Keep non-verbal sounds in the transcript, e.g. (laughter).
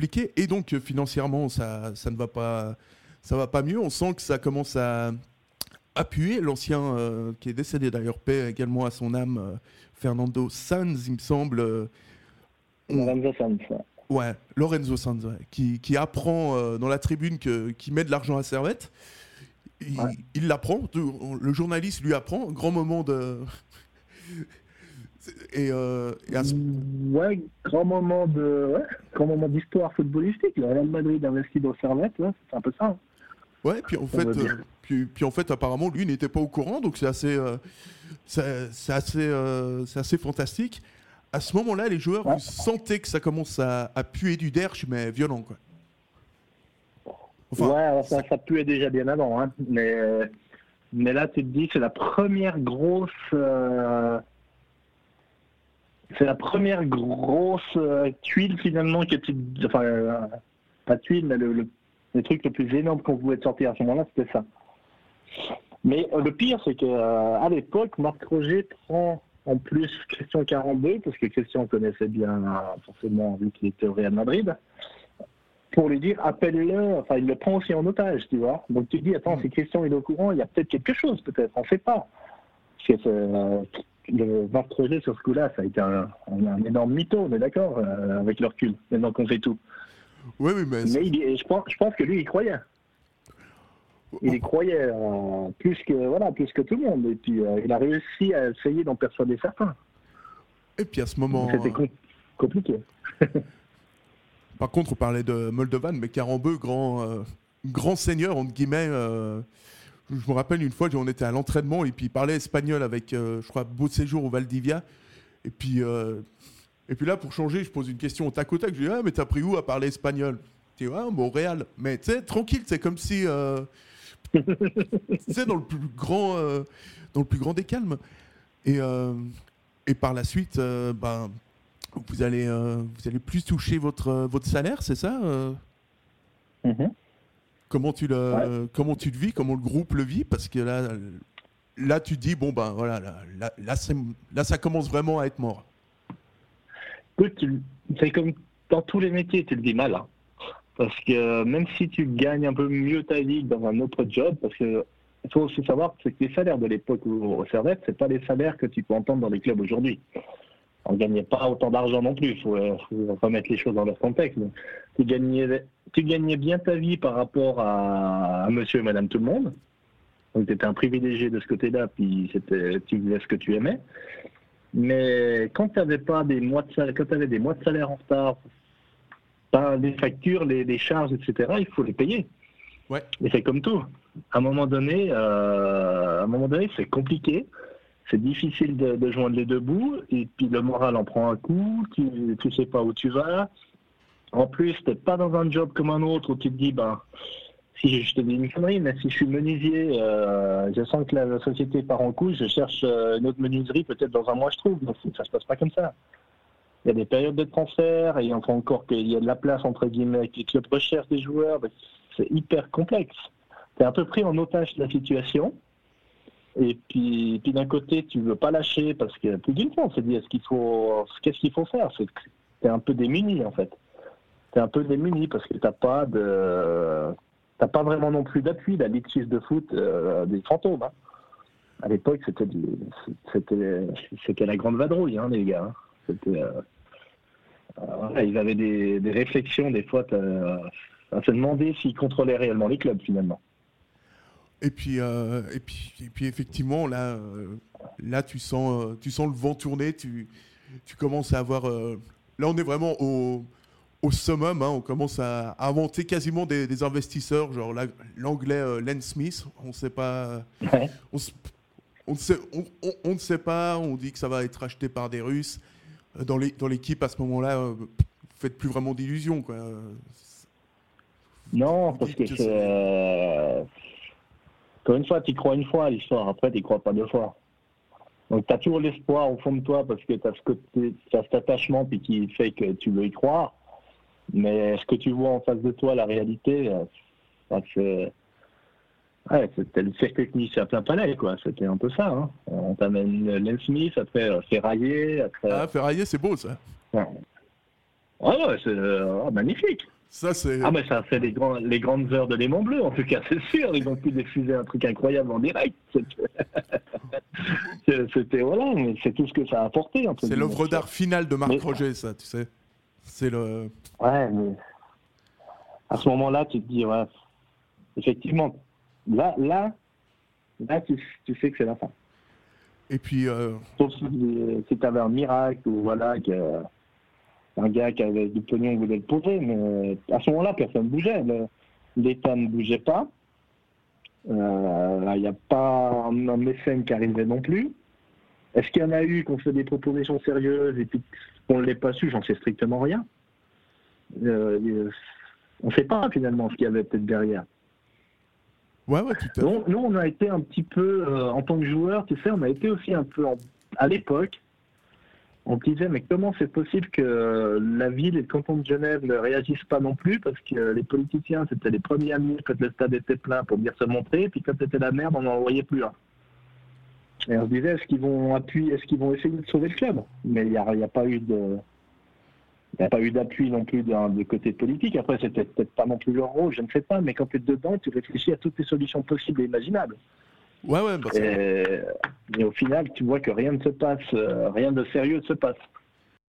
compliqué. Et donc, financièrement, ça, ça ne va pas, ça va pas mieux. On sent que ça commence à appuyer. L'ancien, qui est décédé d'ailleurs, paix également à son âme, Fernando Sanz, il me semble. Lorenzo Sanz. Ouais, Lorenzo Sanz, qui, qui, apprend dans la tribune que, qui met de l'argent à Servette. Il l'apprend, le journaliste lui apprend, grand moment de. Et, euh, Ouais, grand moment de, ouais, grand moment d'histoire footballistique. Le Real Madrid investi dans Servette, c'est un peu ça. Hein. Ouais, puis en fait, euh, puis, puis, en fait, apparemment, lui n'était pas au courant, donc c'est assez, euh, c'est assez, c'est assez fantastique. À ce moment-là, les joueurs, vous sentez que ça commence à, à puer du derche, mais violent, quoi ouais, ça, ça puait déjà bien avant, hein. mais, mais là, tu te dis, c'est la première grosse. Euh, c'est la première grosse euh, tuile finalement qui était. Enfin, euh, pas tuile, mais le, le, truc le plus énorme qu'on pouvait sortir à ce moment-là, c'était ça. Mais le pire, c'est qu'à l'époque, Marc Roger prend en plus Christian 42, parce que Christian connaissait bien, forcément, vu qu'il était au Real Madrid pour lui dire appelle-le, enfin il le prend aussi en otage, tu vois. Donc tu dis attends, mm. si Christian est au courant, il y a peut-être quelque chose, peut-être, on ne sait pas. Parce que euh, le Marc projet sur ce coup-là, ça a été un, énorme mytho, on est d'accord, euh, avec le recul, maintenant qu'on fait tout. Oui, oui, mais. Mais je, pense, je pense que lui, il croyait. Il y croyait euh, plus, que, voilà, plus que tout le monde. Et puis il a réussi à essayer d'en persuader certains. Et puis à ce moment. C'était compliqué. (laughs) Par contre, on parlait de Moldovan, mais Carambeu, grand, euh, grand seigneur, entre guillemets. Euh, je me rappelle une fois, on était à l'entraînement et puis il parlait espagnol avec, euh, je crois, Beau Séjour au Valdivia. Et puis, et puis là, pour changer, je pose une question au tac au tac. Je dis Ah, mais t'as pris où à parler espagnol? Tu dis Ah, Montréal. Mais tu sais, tranquille, c'est comme si. (laughs) tu sais, dans le plus grand, dans le plus grand des calmes. Et, et par la suite, ben vous allez, euh, vous allez plus toucher votre, euh, votre salaire, c'est ça euh? Mm-hmm. Comment tu le, comment tu le vis, comment le groupe le vit Parce que là, là, tu dis bon ben voilà, là, là, là, ça commence vraiment à être mort. Écoute, c'est comme dans tous les métiers, tu le dis mal. Hein. Parce que même si tu gagnes un peu mieux ta vie dans un autre job, parce que il faut aussi savoir que les salaires de l'époque au Servette, c'est pas les salaires que tu peux entendre dans les clubs aujourd'hui on gagnait pas autant d'argent non plus. Il faut, remettre les choses dans leur contexte. tu, gagnais, tu gagnais bien ta vie par rapport à, monsieur et madame tout le monde. Donc tu étais un privilégié de ce côté-là, puis c'était, tu faisais ce que tu aimais. Mais quand tu n'avais pas des mois de salaire, quand avais des mois de salaire en retard, les factures, les, charges, etc., il faut les payer. Ouais. Et c'est comme tout. À un moment donné, euh, à un moment donné, c'est compliqué c'est difficile de, joindre les deux bouts, et puis le moral en prend un coup, tu ne sais pas où tu vas. En plus, tu n'es pas dans un job comme un autre où tu te dis, ben, si je te dis une connerie, mais si je suis menuisier, euh, je sens que la, société part en couille, je cherche euh, une autre menuiserie, peut-être dans un mois je trouve. Donc ça se passe pas comme ça. Il y a des périodes de transfert, et enfin encore qu'il y a de la place entre guillemets avec les clubs recherche des joueurs, ben, c'est hyper complexe. Tu es un peu pris en otage de la situation. Et puis, puis d'un côté, tu veux pas lâcher parce que plus d'une fois, on s'est dit est-ce qu'il faut, qu'est-ce qu'il faut faire? C'est es un peu démuni en fait. Tu es un peu démuni parce que t'as pas de, t'as pas vraiment non plus d'appui. La Ligue de foot euh, des fantômes. Hein. À l'époque, c'était c'était c'était la grande vadrouille, hein, les gars. Hein. Euh, euh, ils avaient des, des, réflexions des fois à se demander s'ils contrôlaient réellement les clubs finalement. Et puis, et puis, et puis effectivement, là, là tu, sens, tu sens le vent tourner, tu, tu commences à avoir... là, on est vraiment au, au summum, hein, on commence à, inventer quasiment des, investisseurs, genre l'anglais Len Smith, on ne sait pas... On, on, sait, on, ne sait pas, on dit que ça va être acheté par des Russes. Dans l'équipe, dans à ce moment-là, vous faites plus vraiment d'illusions. Non, parce que c'est une fois, tu crois une fois à l'histoire, après, tu crois pas deux fois. Donc, tu as toujours l'espoir au fond de toi parce que tu as, ce as cet attachement puis qui fait que tu veux y croire. Mais ce que tu vois en face de toi, la réalité, euh, c'est. Ouais, c'était le circuit c'est à plein palais, quoi. C'était un peu ça. Hein. On t'amène Len Smith, après euh, Ferraillé. Après... Ah, Ferraillé, c'est beau, ça. Ouais, ouais, c'est euh, magnifique. Ça, c'est. Ah, mais ça fait les, grands, les grandes heures de Léman Bleu, en tout cas, (laughs) c'est sûr. Ils ont pu diffuser un truc incroyable en direct. (laughs) C'était, voilà, mais c'est tout ce que ça a apporté. C'est l'œuvre d'art finale de Marc Roger, ça, tu sais. C'est le. Ouais, mais. À ce moment-là, tu te dis, ouais, effectivement, là, là, là, tu, tu sais que c'est la fin. Et puis. Euh... Sauf si, si tu avais un miracle ou voilà, que un gars qui avait du pognon voulait le poser, mais à ce moment-là, personne ne bougeait. L'État ne bougeait pas. Euh, il n'y a pas un, mécène qui arrivait non plus. Est-ce qu'il y en a eu qu'on fait des propositions sérieuses et puis qu'on ne l'ait pas su J'en sais strictement rien. Euh, on ne sait pas finalement ce qu'il y avait peut-être derrière. Ouais, ouais, tout à Nous, on a été un petit peu, euh, en tant que joueur, tu sais, on a été aussi un peu, à l'époque, on disait mais comment c'est possible que la ville et le canton de Genève ne réagissent pas non plus parce que les politiciens c'était les premiers amis quand le stade était plein pour venir se montrer puis quand c'était la merde on n'en voyait plus un. Et on se disait est-ce qu'ils vont appuyer, est-ce qu'ils vont essayer de sauver le club? Mais il n'y a, a, pas eu de il n'y a pas eu d'appui non plus du côté politique. Après, c'était peut-être pas non plus leur rôle, je ne sais pas, mais quand tu es dedans, tu réfléchis à toutes les solutions possibles et imaginables. Ouais, ouais, bah et, au final, tu vois que rien ne se passe, euh, rien de sérieux ne se passe.